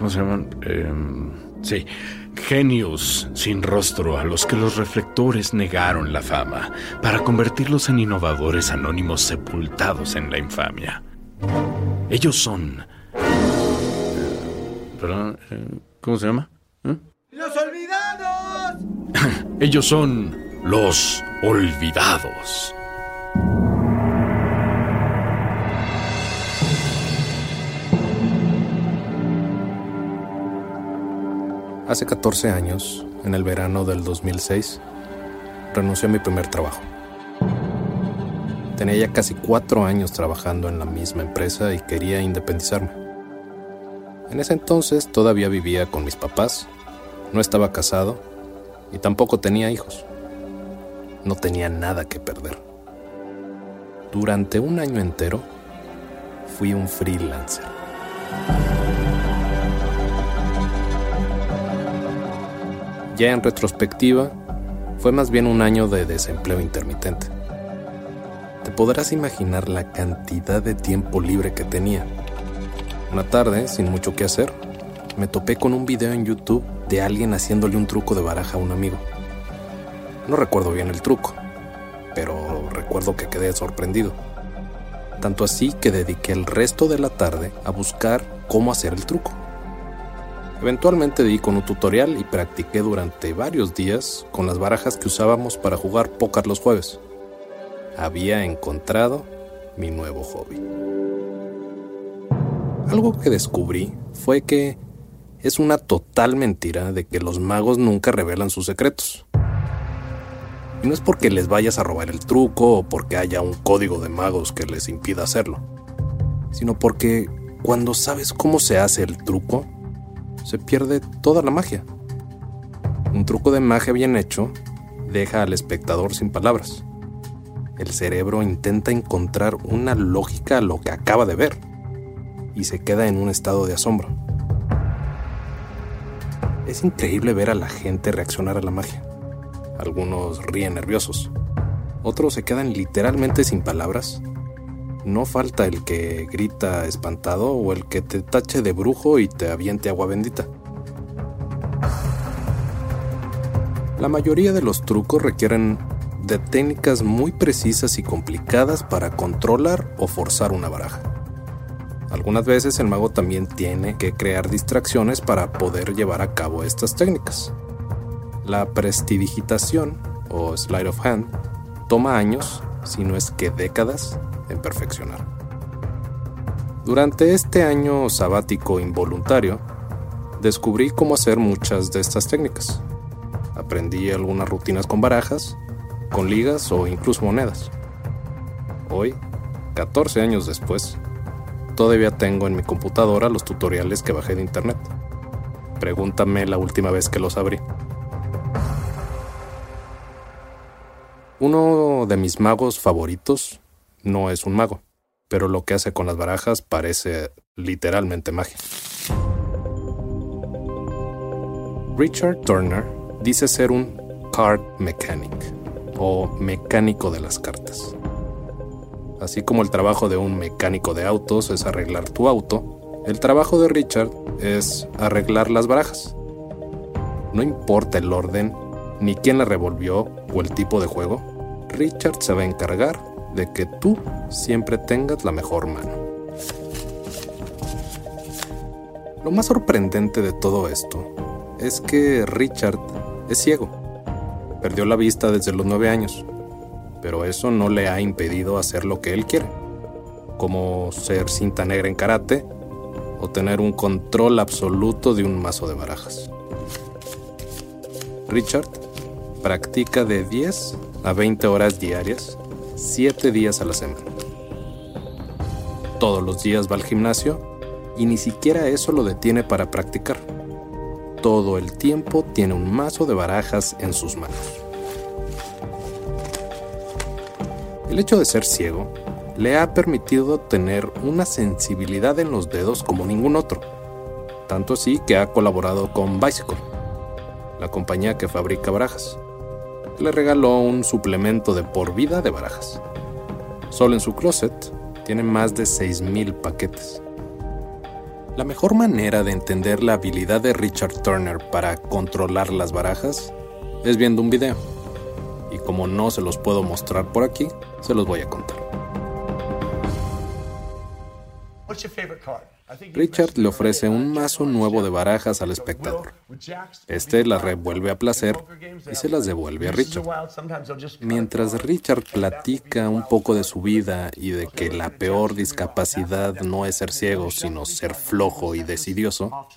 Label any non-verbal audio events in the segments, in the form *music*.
¿Cómo se llaman? Eh, sí. Genios sin rostro a los que los reflectores negaron la fama para convertirlos en innovadores anónimos sepultados en la infamia. Ellos son... ¿Perdón? ¿Cómo se llama? ¡Los olvidados! *laughs* Ellos son los olvidados. Hace 14 años, en el verano del 2006, renuncié a mi primer trabajo. Tenía ya casi cuatro años trabajando en la misma empresa y quería independizarme. En ese entonces todavía vivía con mis papás, no estaba casado y tampoco tenía hijos. No tenía nada que perder. Durante un año entero, fui un freelancer. Ya en retrospectiva, fue más bien un año de desempleo intermitente. Te podrás imaginar la cantidad de tiempo libre que tenía. Una tarde, sin mucho que hacer, me topé con un video en YouTube de alguien haciéndole un truco de baraja a un amigo. No recuerdo bien el truco, pero recuerdo que quedé sorprendido. Tanto así que dediqué el resto de la tarde a buscar cómo hacer el truco. Eventualmente di con un tutorial y practiqué durante varios días con las barajas que usábamos para jugar póker los jueves. Había encontrado mi nuevo hobby. Algo que descubrí fue que es una total mentira de que los magos nunca revelan sus secretos. Y no es porque les vayas a robar el truco o porque haya un código de magos que les impida hacerlo, sino porque cuando sabes cómo se hace el truco, se pierde toda la magia. Un truco de magia bien hecho deja al espectador sin palabras. El cerebro intenta encontrar una lógica a lo que acaba de ver y se queda en un estado de asombro. Es increíble ver a la gente reaccionar a la magia. Algunos ríen nerviosos, otros se quedan literalmente sin palabras no falta el que grita espantado o el que te tache de brujo y te aviente agua bendita. La mayoría de los trucos requieren de técnicas muy precisas y complicadas para controlar o forzar una baraja. Algunas veces el mago también tiene que crear distracciones para poder llevar a cabo estas técnicas. La prestidigitación o slide of hand toma años, si no es que décadas, en perfeccionar. Durante este año sabático involuntario, descubrí cómo hacer muchas de estas técnicas. Aprendí algunas rutinas con barajas, con ligas o incluso monedas. Hoy, 14 años después, todavía tengo en mi computadora los tutoriales que bajé de internet. Pregúntame la última vez que los abrí. Uno de mis magos favoritos no es un mago, pero lo que hace con las barajas parece literalmente magia. Richard Turner dice ser un card mechanic o mecánico de las cartas. Así como el trabajo de un mecánico de autos es arreglar tu auto, el trabajo de Richard es arreglar las barajas. No importa el orden, ni quién la revolvió o el tipo de juego, Richard se va a encargar de que tú siempre tengas la mejor mano. Lo más sorprendente de todo esto es que Richard es ciego. Perdió la vista desde los nueve años, pero eso no le ha impedido hacer lo que él quiere, como ser cinta negra en karate o tener un control absoluto de un mazo de barajas. Richard practica de 10 a 20 horas diarias, 7 días a la semana. Todos los días va al gimnasio y ni siquiera eso lo detiene para practicar. Todo el tiempo tiene un mazo de barajas en sus manos. El hecho de ser ciego le ha permitido tener una sensibilidad en los dedos como ningún otro, tanto así que ha colaborado con Bicycle, la compañía que fabrica barajas. Le regaló un suplemento de por vida de barajas. Solo en su closet tiene más de 6.000 paquetes. La mejor manera de entender la habilidad de Richard Turner para controlar las barajas es viendo un video. Y como no se los puedo mostrar por aquí, se los voy a contar. Richard le ofrece un mazo nuevo de barajas al espectador. Este las revuelve a placer y se las devuelve a Richard. Mientras Richard platica un poco de su vida y de que la peor discapacidad no es ser ciego, sino ser flojo y decidioso,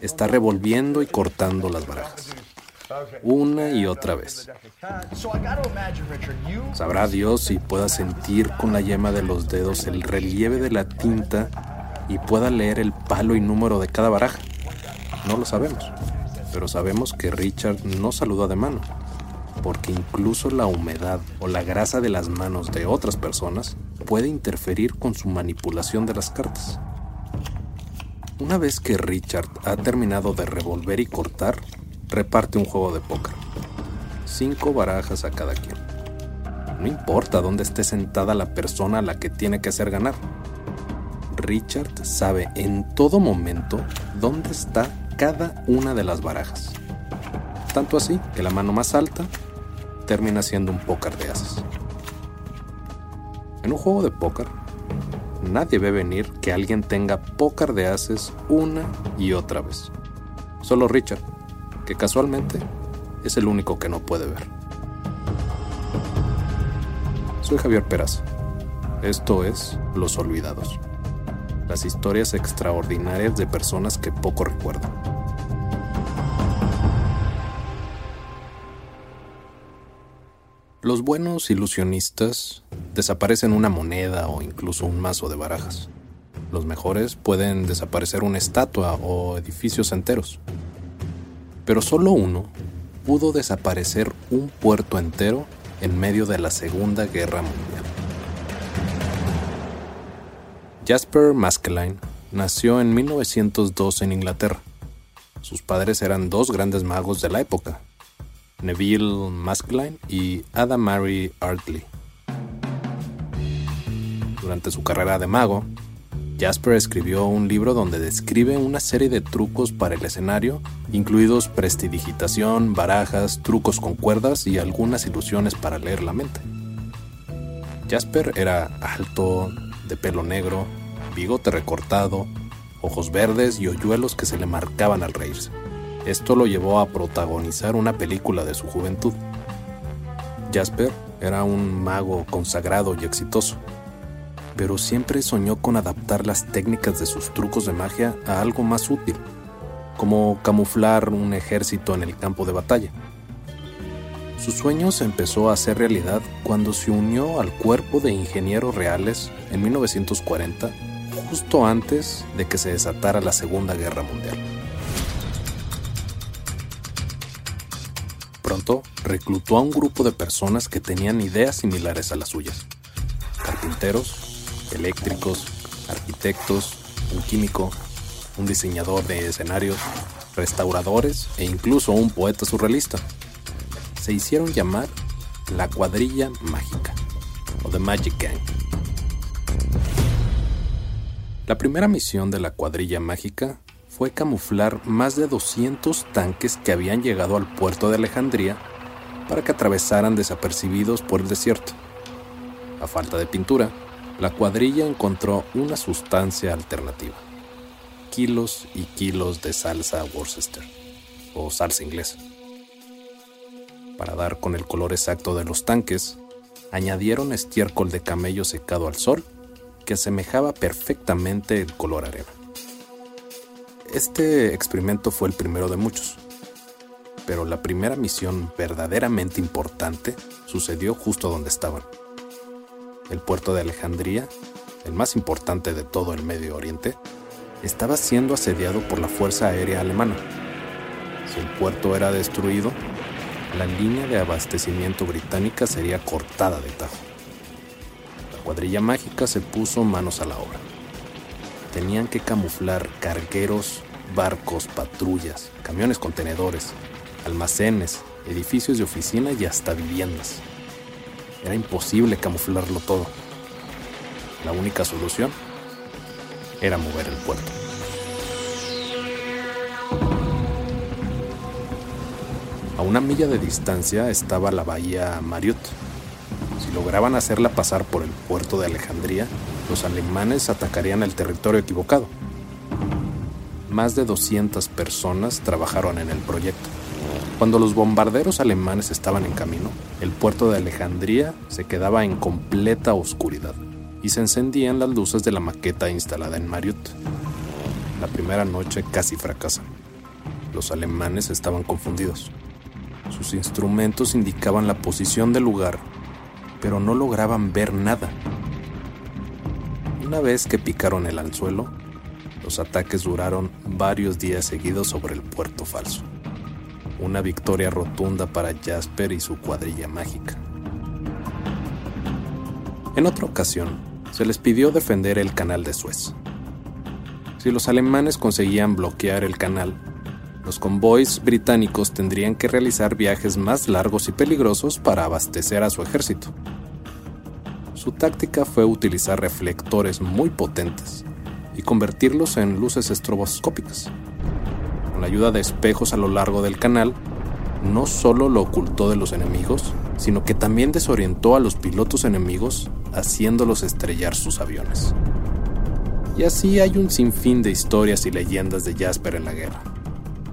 está revolviendo y cortando las barajas una y otra vez. Sabrá Dios si pueda sentir con la yema de los dedos el relieve de la tinta y pueda leer el palo y número de cada baraja. No lo sabemos, pero sabemos que Richard no saluda de mano, porque incluso la humedad o la grasa de las manos de otras personas puede interferir con su manipulación de las cartas. Una vez que Richard ha terminado de revolver y cortar, reparte un juego de póker. Cinco barajas a cada quien. No importa dónde esté sentada la persona a la que tiene que hacer ganar. Richard sabe en todo momento dónde está cada una de las barajas. Tanto así que la mano más alta termina siendo un póker de ases. En un juego de póker, nadie ve venir que alguien tenga póker de ases una y otra vez. Solo Richard que casualmente es el único que no puede ver. Soy Javier Peraza. Esto es Los Olvidados. Las historias extraordinarias de personas que poco recuerdan. Los buenos ilusionistas desaparecen una moneda o incluso un mazo de barajas. Los mejores pueden desaparecer una estatua o edificios enteros pero solo uno pudo desaparecer un puerto entero en medio de la Segunda Guerra Mundial. Jasper Maskelyne nació en 1902 en Inglaterra. Sus padres eran dos grandes magos de la época, Neville Maskelyne y Ada Mary Artley. Durante su carrera de mago, Jasper escribió un libro donde describe una serie de trucos para el escenario, incluidos prestidigitación, barajas, trucos con cuerdas y algunas ilusiones para leer la mente. Jasper era alto, de pelo negro, bigote recortado, ojos verdes y hoyuelos que se le marcaban al reírse. Esto lo llevó a protagonizar una película de su juventud. Jasper era un mago consagrado y exitoso pero siempre soñó con adaptar las técnicas de sus trucos de magia a algo más útil, como camuflar un ejército en el campo de batalla. Su sueño se empezó a hacer realidad cuando se unió al cuerpo de ingenieros reales en 1940, justo antes de que se desatara la Segunda Guerra Mundial. Pronto reclutó a un grupo de personas que tenían ideas similares a las suyas. Carpinteros, eléctricos, arquitectos, un químico, un diseñador de escenarios, restauradores e incluso un poeta surrealista. Se hicieron llamar la cuadrilla mágica o The Magic Gang. La primera misión de la cuadrilla mágica fue camuflar más de 200 tanques que habían llegado al puerto de Alejandría para que atravesaran desapercibidos por el desierto. A falta de pintura, la cuadrilla encontró una sustancia alternativa. kilos y kilos de salsa Worcester o salsa inglesa. Para dar con el color exacto de los tanques, añadieron estiércol de camello secado al sol asemejaba perfectamente el color arena. Este experimento fue el primero de muchos, pero la primera misión verdaderamente importante sucedió justo donde estaban. El puerto de Alejandría, el más importante de todo el Medio Oriente, estaba siendo asediado por la Fuerza Aérea Alemana. Si el puerto era destruido, la línea de abastecimiento británica sería cortada de tajo. La cuadrilla mágica se puso manos a la obra. Tenían que camuflar cargueros, barcos, patrullas, camiones contenedores, almacenes, edificios de oficina y hasta viviendas. Era imposible camuflarlo todo. La única solución era mover el puerto. A una milla de distancia estaba la bahía Mariot. Si lograban hacerla pasar por el puerto de Alejandría, los alemanes atacarían el territorio equivocado. Más de 200 personas trabajaron en el proyecto. Cuando los bombarderos alemanes estaban en camino, el puerto de Alejandría se quedaba en completa oscuridad y se encendían las luces de la maqueta instalada en Mariot. La primera noche casi fracasa. Los alemanes estaban confundidos. Sus instrumentos indicaban la posición del lugar, pero no lograban ver nada. Una vez que picaron el anzuelo, los ataques duraron varios días seguidos sobre el puerto falso. Una victoria rotunda para Jasper y su cuadrilla mágica. En otra ocasión, se les pidió defender el canal de Suez. Si los alemanes conseguían bloquear el canal, los convoys británicos tendrían que realizar viajes más largos y peligrosos para abastecer a su ejército. Su táctica fue utilizar reflectores muy potentes y convertirlos en luces estroboscópicas. Con la ayuda de espejos a lo largo del canal, no solo lo ocultó de los enemigos, sino que también desorientó a los pilotos enemigos haciéndolos estrellar sus aviones. Y así hay un sinfín de historias y leyendas de Jasper en la guerra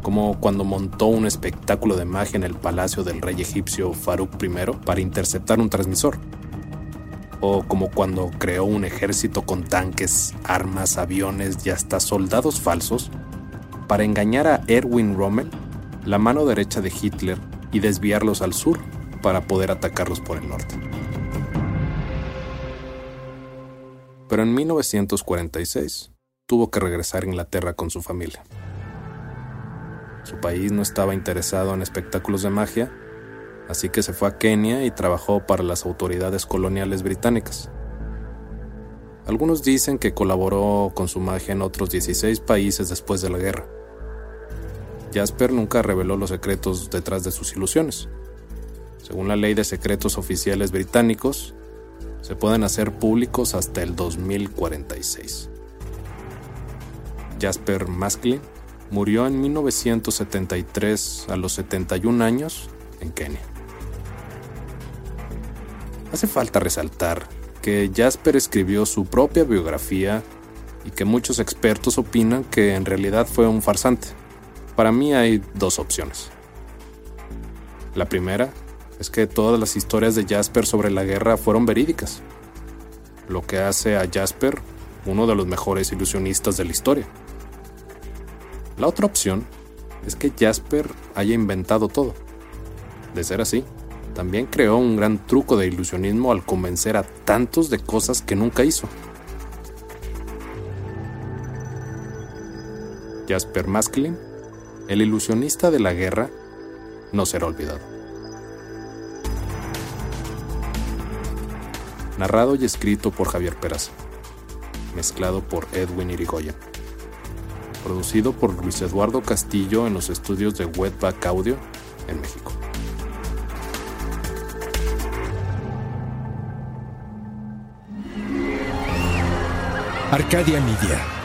como cuando montó un espectáculo de magia en el palacio del rey egipcio Farouk I para interceptar un transmisor, o como cuando creó un ejército con tanques, armas, aviones y hasta soldados falsos para engañar a Erwin Rommel, la mano derecha de Hitler, y desviarlos al sur para poder atacarlos por el norte. Pero en 1946 tuvo que regresar a Inglaterra con su familia. Su país no estaba interesado en espectáculos de magia, así que se fue a Kenia y trabajó para las autoridades coloniales británicas. Algunos dicen que colaboró con su magia en otros 16 países después de la guerra. Jasper nunca reveló los secretos detrás de sus ilusiones. Según la ley de secretos oficiales británicos, se pueden hacer públicos hasta el 2046. Jasper Masklin Murió en 1973 a los 71 años en Kenia. Hace falta resaltar que Jasper escribió su propia biografía y que muchos expertos opinan que en realidad fue un farsante. Para mí hay dos opciones. La primera es que todas las historias de Jasper sobre la guerra fueron verídicas, lo que hace a Jasper uno de los mejores ilusionistas de la historia. La otra opción es que Jasper haya inventado todo. De ser así, también creó un gran truco de ilusionismo al convencer a tantos de cosas que nunca hizo. Jasper Masklin, el ilusionista de la guerra, no será olvidado. Narrado y escrito por Javier Peraza. Mezclado por Edwin Irigoyen producido por Luis Eduardo Castillo en los estudios de Wetback Audio en México. Arcadia Media.